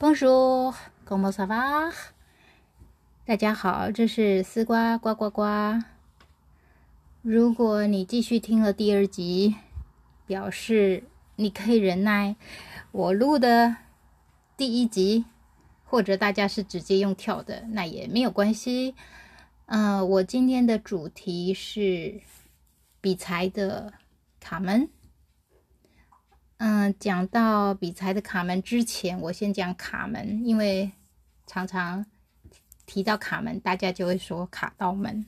Bonjour, comment ça va？大家好，这是丝瓜呱呱呱。如果你继续听了第二集，表示你可以忍耐我录的第一集，或者大家是直接用跳的，那也没有关系。嗯，我今天的主题是比才的卡门。嗯，讲到比才的卡门之前，我先讲卡门，因为常常提到卡门，大家就会说卡到门。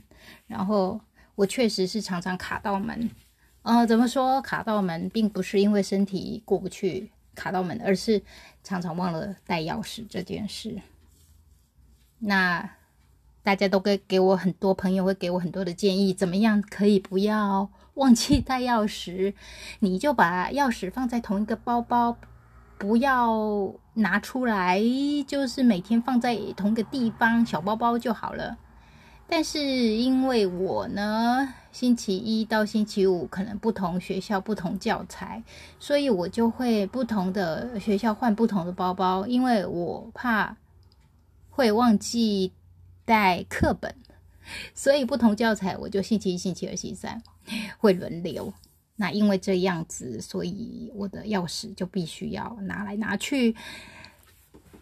然后我确实是常常卡到门。呃，怎么说卡到门，并不是因为身体过不去卡到门，而是常常忘了带钥匙这件事。那大家都给给我很多朋友会给我很多的建议，怎么样可以不要？忘记带钥匙，你就把钥匙放在同一个包包，不要拿出来，就是每天放在同一个地方，小包包就好了。但是因为我呢，星期一到星期五可能不同学校不同教材，所以我就会不同的学校换不同的包包，因为我怕会忘记带课本，所以不同教材我就星期一、星期二、星期三。会轮流，那因为这样子，所以我的钥匙就必须要拿来拿去。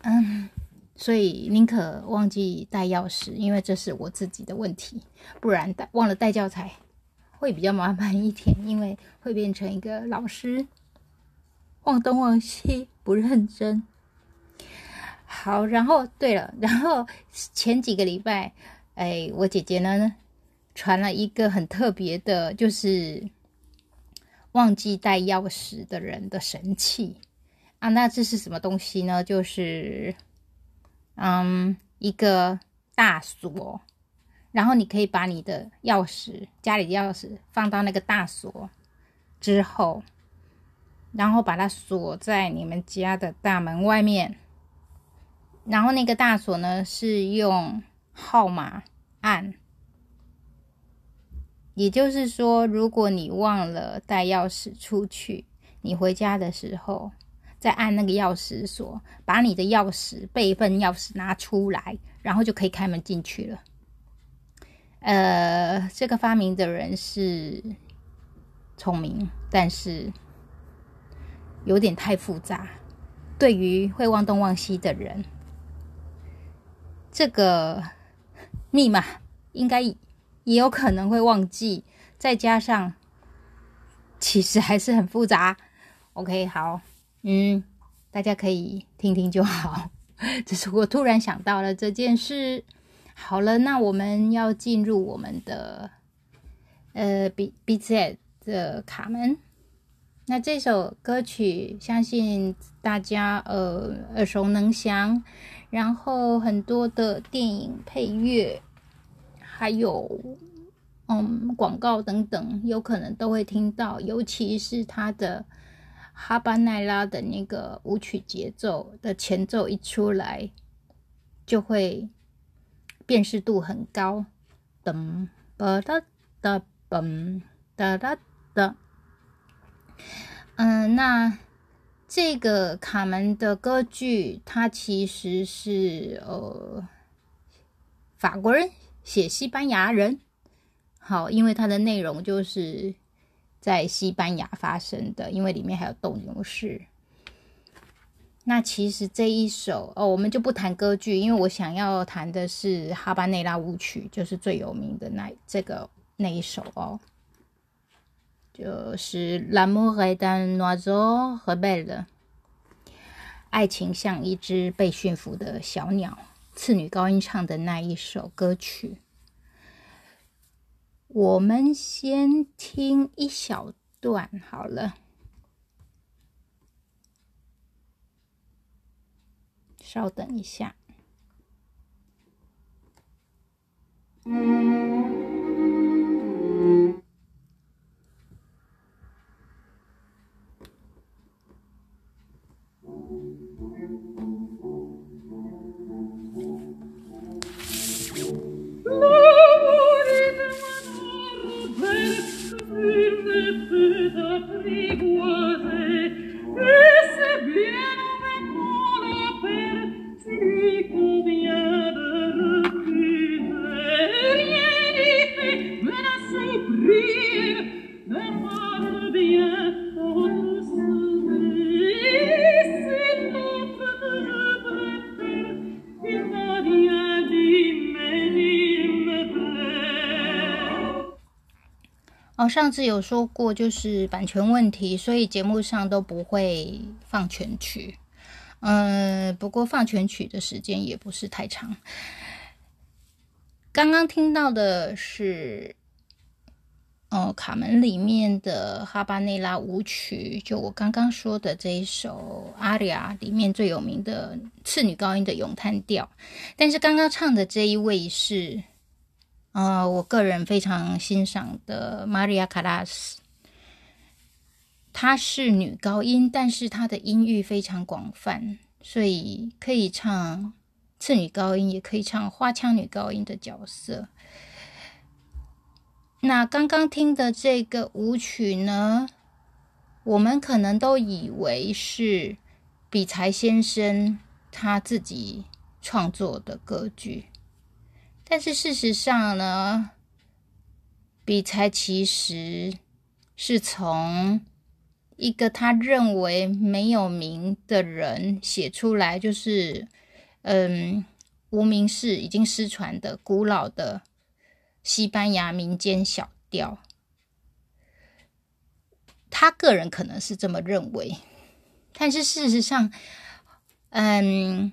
嗯，所以宁可忘记带钥匙，因为这是我自己的问题，不然带忘了带教材会比较麻烦一点，因为会变成一个老师忘东忘西，不认真。好，然后对了，然后前几个礼拜，哎，我姐姐呢？传了一个很特别的，就是忘记带钥匙的人的神器啊！那这是什么东西呢？就是嗯，一个大锁，然后你可以把你的钥匙，家里的钥匙放到那个大锁之后，然后把它锁在你们家的大门外面，然后那个大锁呢是用号码按。也就是说，如果你忘了带钥匙出去，你回家的时候再按那个钥匙锁，把你的钥匙备份钥匙拿出来，然后就可以开门进去了。呃，这个发明的人是聪明，但是有点太复杂。对于会忘东忘西的人，这个 密码应该。也有可能会忘记，再加上其实还是很复杂。OK，好，嗯，大家可以听听就好。只是我突然想到了这件事。好了，那我们要进入我们的呃 B B Z 的卡门。那这首歌曲相信大家呃耳熟能详，然后很多的电影配乐。还有，嗯，广告等等，有可能都会听到，尤其是他的哈巴奈拉的那个舞曲节奏的前奏一出来，就会辨识度很高。噔吧哒哒嘣哒哒哒。嗯，那这个卡门的歌剧，它其实是呃法国人。写西班牙人，好，因为它的内容就是在西班牙发生的，因为里面还有斗牛士。那其实这一首哦，我们就不谈歌剧，因为我想要谈的是哈巴内拉舞曲，就是最有名的那这个那一首哦，就是《L'amour est un oiseau rebelle》，爱情像一只被驯服的小鸟。次女高音唱的那一首歌曲，我们先听一小段好了，稍等一下。Esse bien un vecona per si convien 哦，上次有说过，就是版权问题，所以节目上都不会放全曲。嗯，不过放全曲的时间也不是太长。刚刚听到的是，哦，卡门里面的哈巴内拉舞曲，就我刚刚说的这一首阿里亚里面最有名的次女高音的咏叹调。但是刚刚唱的这一位是。呃，我个人非常欣赏的 Maria Callas，她是女高音，但是她的音域非常广泛，所以可以唱次女高音，也可以唱花腔女高音的角色。那刚刚听的这个舞曲呢，我们可能都以为是比才先生他自己创作的歌剧。但是事实上呢，比才其实是从一个他认为没有名的人写出来，就是嗯无名氏已经失传的古老的西班牙民间小调。他个人可能是这么认为，但是事实上，嗯。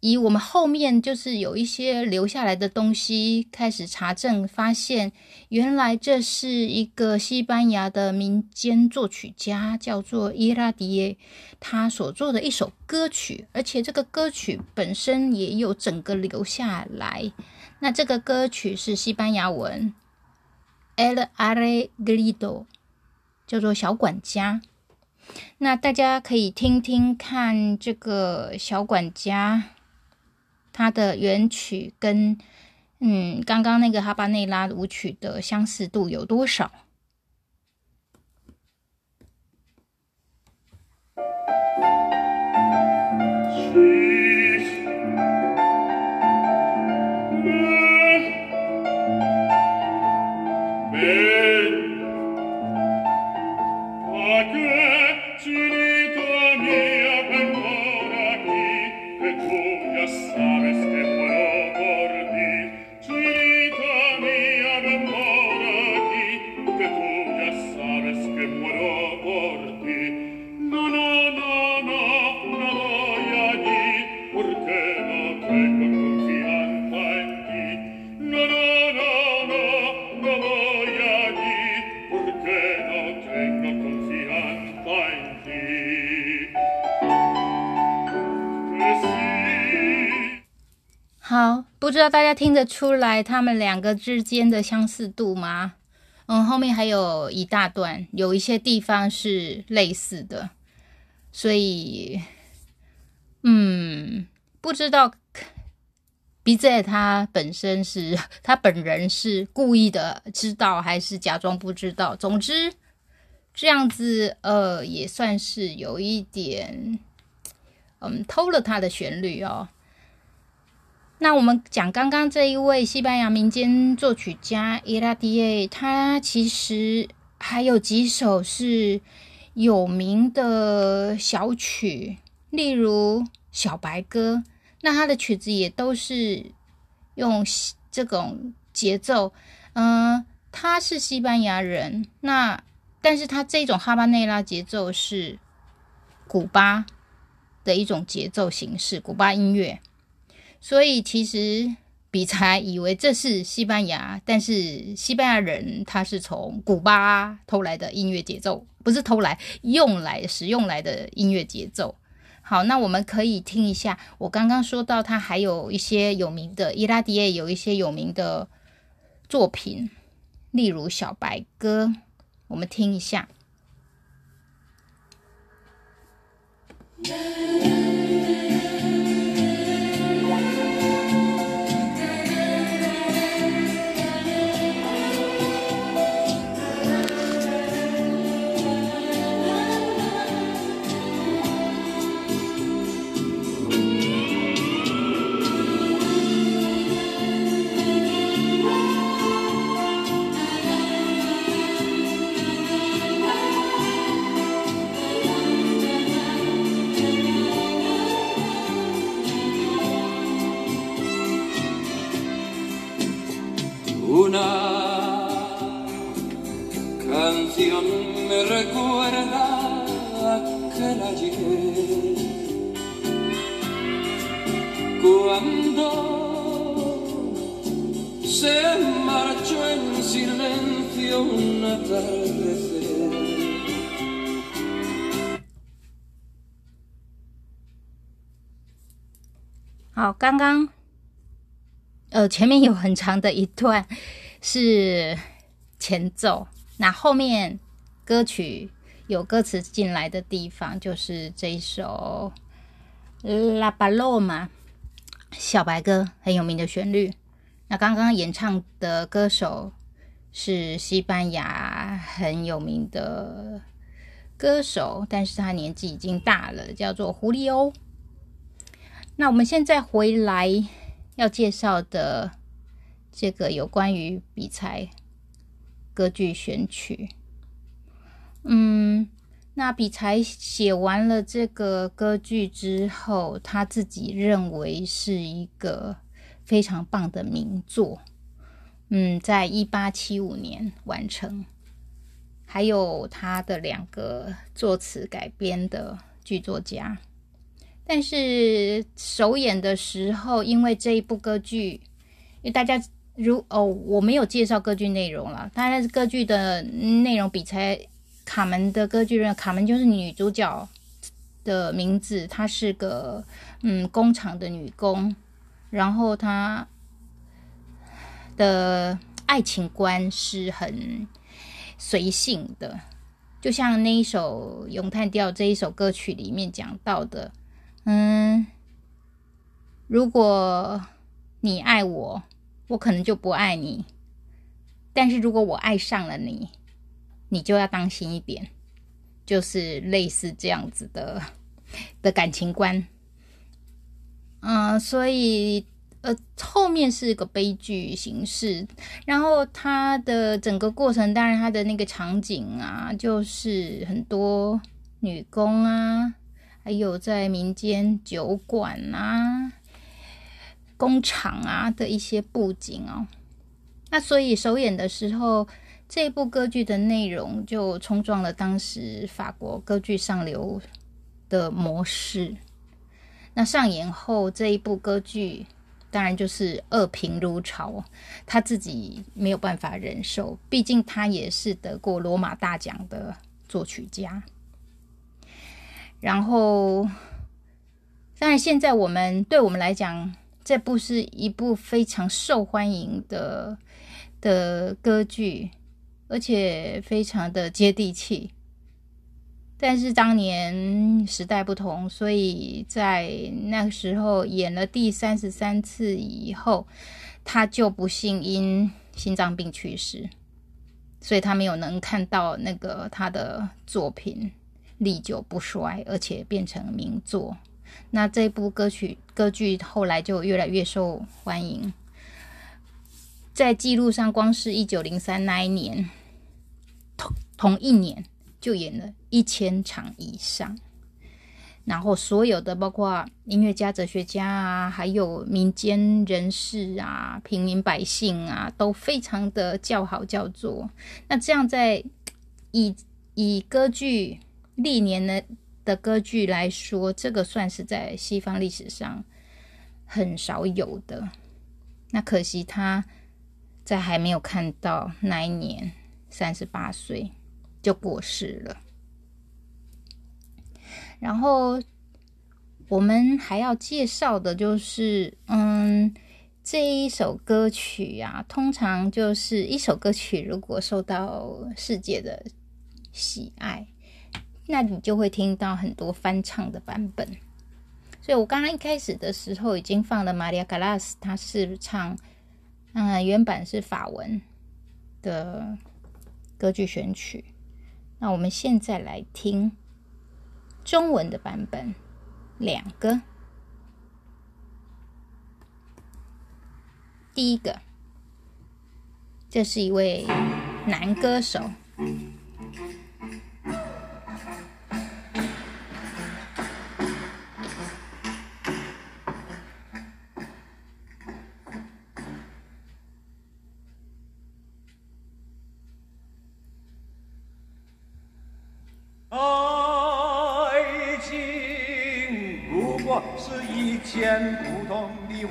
以我们后面就是有一些留下来的东西开始查证，发现原来这是一个西班牙的民间作曲家，叫做伊拉迪耶，他所做的一首歌曲，而且这个歌曲本身也有整个留下来。那这个歌曲是西班牙文，El Arreglido，叫做小管家。那大家可以听听看这个小管家。它的原曲跟嗯刚刚那个哈巴内拉舞曲的相似度有多少？大家听得出来他们两个之间的相似度吗？嗯，后面还有一大段，有一些地方是类似的，所以，嗯，不知道 B Z 他本身是 他本人是故意的知道，还是假装不知道？总之，这样子呃，也算是有一点，嗯，偷了他的旋律哦。那我们讲刚刚这一位西班牙民间作曲家伊拉迪耶，他其实还有几首是有名的小曲，例如《小白歌》。那他的曲子也都是用这种节奏。嗯，他是西班牙人，那但是他这种哈巴内拉节奏是古巴的一种节奏形式，古巴音乐。所以其实比才以为这是西班牙，但是西班牙人他是从古巴偷来的音乐节奏，不是偷来用来使用来的音乐节奏。好，那我们可以听一下，我刚刚说到他还有一些有名的伊拉迪耶有一些有名的作品，例如《小白歌》，我们听一下。好，刚刚呃前面有很长的一段是前奏，那后面歌曲有歌词进来的地方就是这一首《拉巴洛玛》小白歌很有名的旋律。那刚刚演唱的歌手是西班牙很有名的歌手，但是他年纪已经大了，叫做胡利欧。那我们现在回来要介绍的这个有关于比赛歌剧选曲，嗯，那比才写完了这个歌剧之后，他自己认为是一个非常棒的名作，嗯，在一八七五年完成，还有他的两个作词改编的剧作家。但是首演的时候，因为这一部歌剧，因为大家如哦，我没有介绍歌剧内容了。大概歌剧的内容比才卡门的歌剧，卡门就是女主角的名字，她是个嗯工厂的女工，然后她的爱情观是很随性的，就像那一首咏叹调这一首歌曲里面讲到的。嗯，如果你爱我，我可能就不爱你；但是如果我爱上了你，你就要当心一点，就是类似这样子的的感情观。嗯，所以呃，后面是个悲剧形式，然后它的整个过程，当然它的那个场景啊，就是很多女工啊。还有在民间酒馆啊、工厂啊的一些布景哦，那所以首演的时候，这部歌剧的内容就冲撞了当时法国歌剧上流的模式。那上演后，这一部歌剧当然就是恶评如潮，他自己没有办法忍受，毕竟他也是得过罗马大奖的作曲家。然后，当然，现在我们对我们来讲，这部是一部非常受欢迎的的歌剧，而且非常的接地气。但是当年时代不同，所以在那个时候演了第三十三次以后，他就不幸因心脏病去世，所以他没有能看到那个他的作品。历久不衰，而且变成名作。那这部歌曲歌剧后来就越来越受欢迎，在记录上，光是一九零三那一年，同同一年就演了一千场以上。然后所有的包括音乐家、哲学家啊，还有民间人士啊、平民百姓啊，都非常的叫好叫座。那这样在以以歌剧。历年的的歌剧来说，这个算是在西方历史上很少有的。那可惜他在还没有看到那一年，三十八岁就过世了。然后我们还要介绍的就是，嗯，这一首歌曲呀，通常就是一首歌曲，如果受到世界的喜爱。那你就会听到很多翻唱的版本，所以我刚刚一开始的时候已经放了玛利亚·卡拉斯，他是唱，嗯，原版是法文的歌剧选曲。那我们现在来听中文的版本，两个。第一个，这是一位男歌手。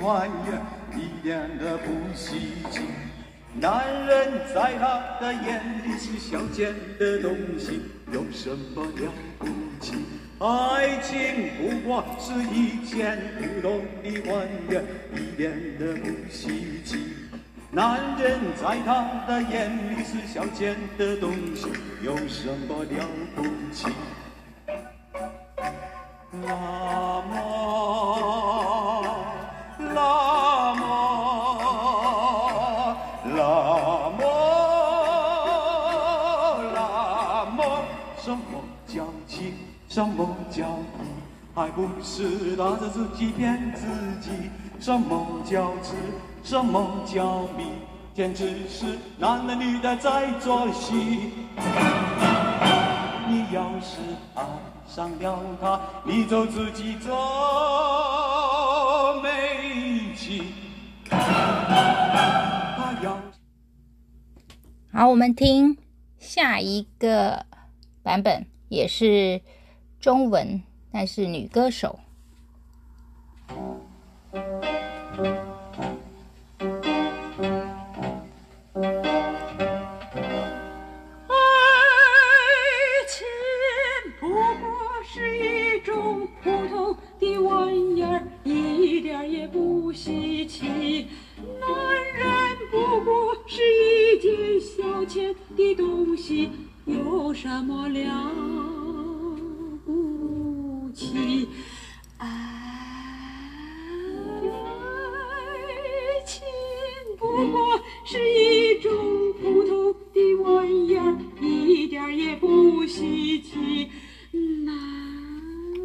玩意儿，一点都不稀奇。男人在他的眼里是小贱的东西，有什么了不起？爱情不过是一件普通的玩意，一点都不稀奇。男人在他的眼里是小贱的东西，有什么了不起？啊什么叫义？还不是拿着自己骗自己？什么叫痴？什么叫迷？简直是男的女的在做戏。你要是爱上了他，你就自己走没气。他要好，我们听下一个版本，也是中文，但是女歌手。爱情不过是一种普通的玩意儿，一点也不稀奇。男人不过是一件消遣的东西，有什么了不起？爱情不过是一种普通的玩意儿，一点儿也不稀奇。男人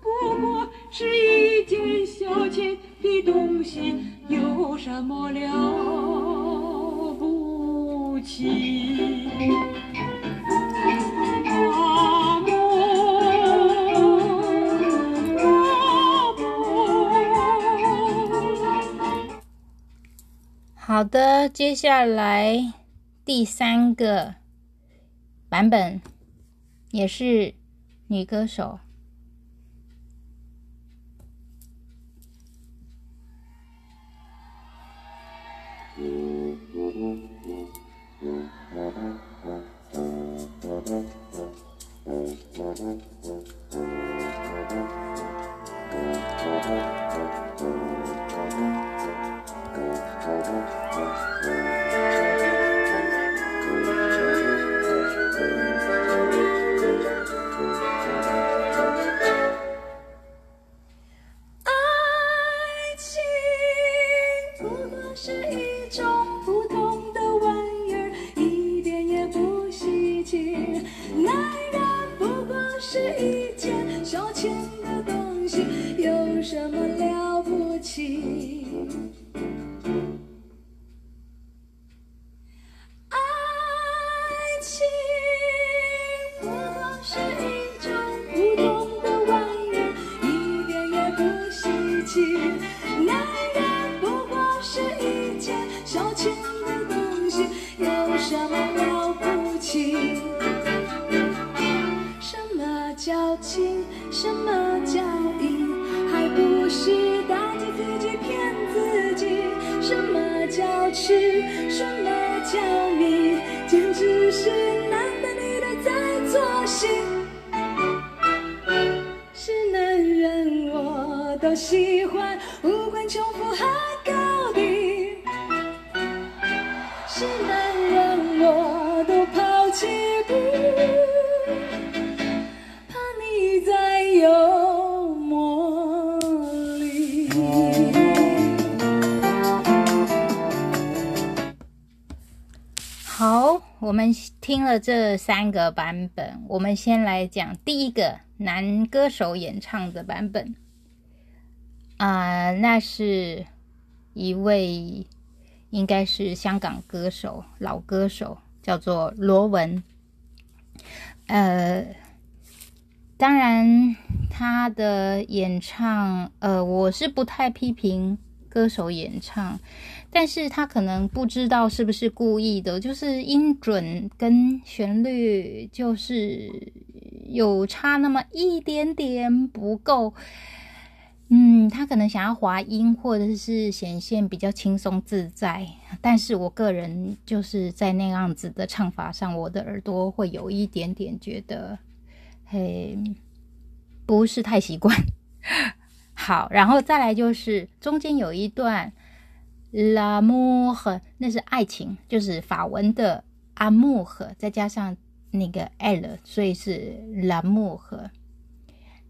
不过是一件消遣的东西，有什么了不起？好的，接下来第三个版本也是女歌手。什么叫义？还不是大家自己骗自己？什么叫痴？什么叫迷？简直是男的女的在作戏。是男人我都喜欢，了这三个版本，我们先来讲第一个男歌手演唱的版本。啊、那是一位应该是香港歌手，老歌手，叫做罗文。呃，当然他的演唱，呃，我是不太批评歌手演唱，但是他可能不知道是不是故意的，就是音准跟旋律就是有差那么一点点不够。嗯，他可能想要滑音，或者是显现比较轻松自在，但是我个人就是在那样子的唱法上，我的耳朵会有一点点觉得，嘿，不是太习惯。好，然后再来就是中间有一段 l'amour，那是爱情，就是法文的 amour，再加上那个 l，所以是 l'amour。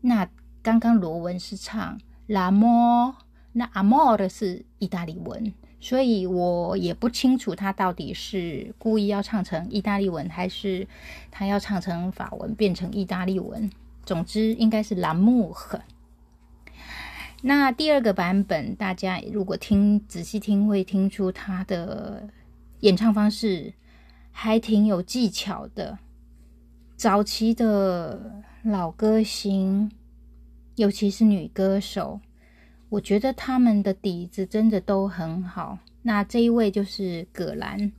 那刚刚罗文是唱。拉莫，那阿莫的是意大利文，所以我也不清楚他到底是故意要唱成意大利文，还是他要唱成法文变成意大利文。总之应该是拉木赫。那第二个版本，大家如果听仔细听，会听出他的演唱方式还挺有技巧的。早期的老歌星。尤其是女歌手，我觉得他们的底子真的都很好。那这一位就是葛兰，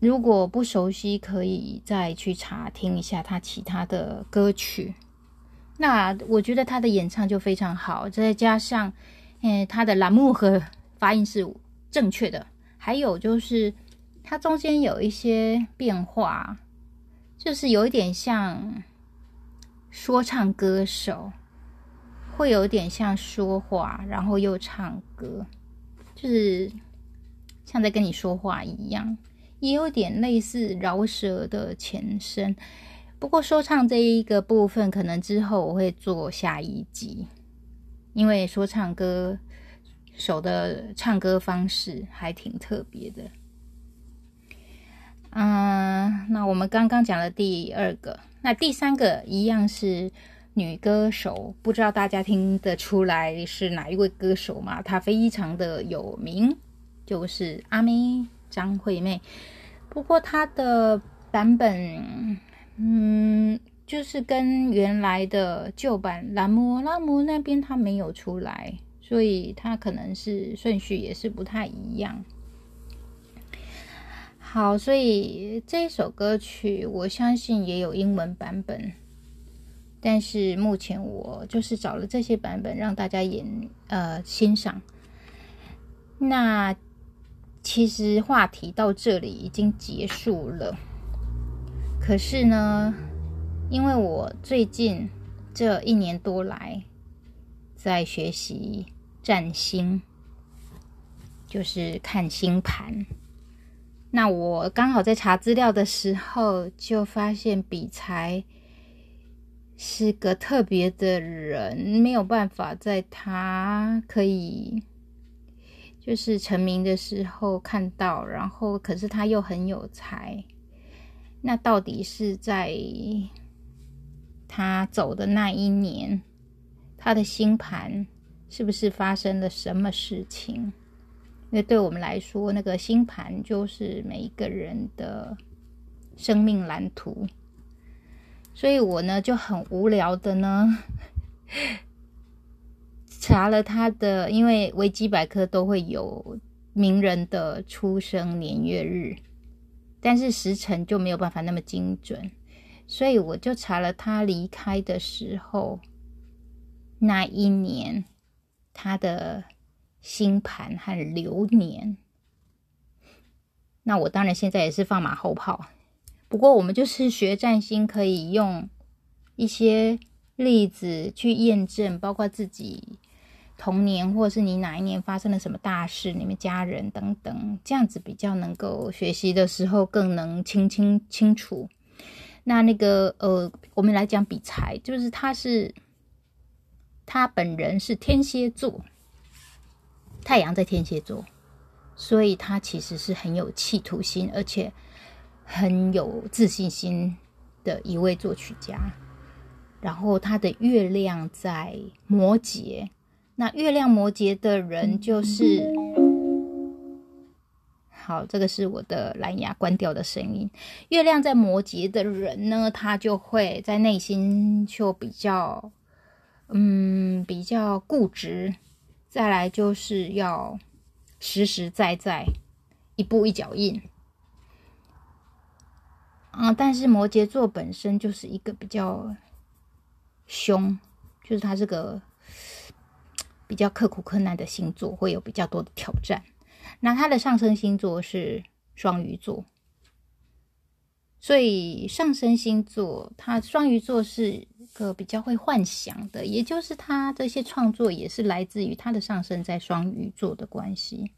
如果不熟悉，可以再去查听一下他其他的歌曲。那我觉得他的演唱就非常好，再加上，嗯，他的栏目和发音是正确的，还有就是他中间有一些变化，就是有一点像。说唱歌手会有点像说话，然后又唱歌，就是像在跟你说话一样，也有点类似饶舌的前身。不过说唱这一个部分，可能之后我会做下一集，因为说唱歌手的唱歌方式还挺特别的。嗯，那我们刚刚讲了第二个。那第三个一样是女歌手，不知道大家听得出来是哪一位歌手吗？她非常的有名，就是阿妹张惠妹。不过她的版本，嗯，就是跟原来的旧版兰姆拉姆那边它没有出来，所以它可能是顺序也是不太一样。好，所以这首歌曲，我相信也有英文版本，但是目前我就是找了这些版本让大家演呃欣赏。那其实话题到这里已经结束了，可是呢，因为我最近这一年多来在学习占星，就是看星盘。那我刚好在查资料的时候，就发现比才是个特别的人，没有办法在他可以就是成名的时候看到，然后可是他又很有才。那到底是在他走的那一年，他的星盘是不是发生了什么事情？因为对我们来说，那个星盘就是每一个人的生命蓝图，所以我呢就很无聊的呢查了他的，因为维基百科都会有名人的出生年月日，但是时辰就没有办法那么精准，所以我就查了他离开的时候那一年他的。星盘和流年，那我当然现在也是放马后炮。不过我们就是学占星，可以用一些例子去验证，包括自己童年，或是你哪一年发生了什么大事，你们家人等等，这样子比较能够学习的时候更能清清清楚。那那个呃，我们来讲比财，就是他是他本人是天蝎座。太阳在天蝎座，所以他其实是很有企图心，而且很有自信心的一位作曲家。然后他的月亮在摩羯，那月亮摩羯的人就是好，这个是我的蓝牙关掉的声音。月亮在摩羯的人呢，他就会在内心就比较，嗯，比较固执。再来就是要实实在在，一步一脚印。啊，但是摩羯座本身就是一个比较凶，就是他是个比较刻苦困难的星座，会有比较多的挑战。那他的上升星座是双鱼座，所以上升星座他双鱼座是个比较会幻想的，也就是他这些创作也是来自于他的上升在双鱼座的关系。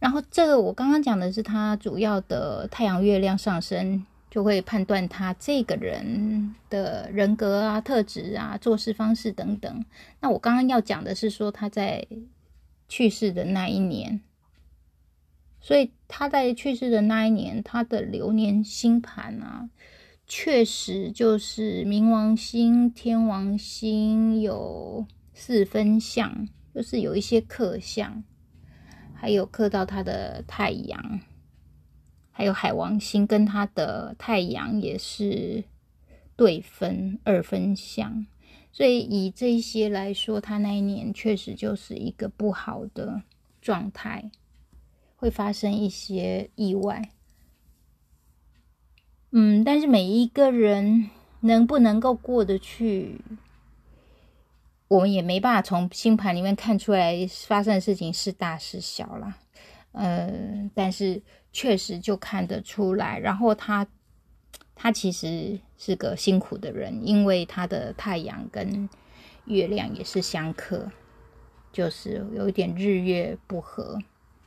然后这个我刚刚讲的是他主要的太阳、月亮上升，就会判断他这个人的人格啊、特质啊、做事方式等等。那我刚刚要讲的是说他在去世的那一年，所以他在去世的那一年，他的流年星盘啊，确实就是冥王星、天王星有四分相，就是有一些克相。还有克到他的太阳，还有海王星跟他的太阳也是对分二分相，所以以这些来说，他那一年确实就是一个不好的状态，会发生一些意外。嗯，但是每一个人能不能够过得去？我们也没办法从星盘里面看出来发生的事情是大是小啦，呃，但是确实就看得出来。然后他他其实是个辛苦的人，因为他的太阳跟月亮也是相克，就是有一点日月不合，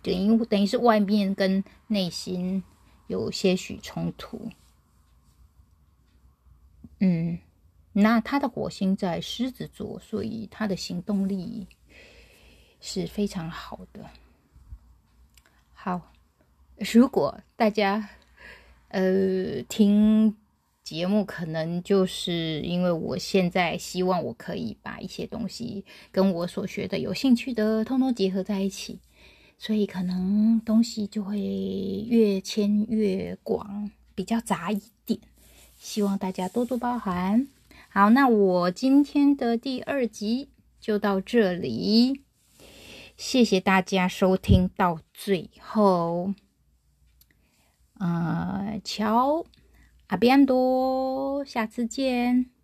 等于等于是外面跟内心有些许冲突，嗯。那他的火星在狮子座，所以他的行动力是非常好的。好，如果大家呃听节目，可能就是因为我现在希望我可以把一些东西跟我所学的有兴趣的通通结合在一起，所以可能东西就会越牵越广，比较杂一点，希望大家多多包涵。好，那我今天的第二集就到这里，谢谢大家收听到最后。呃，乔阿边多，下次见。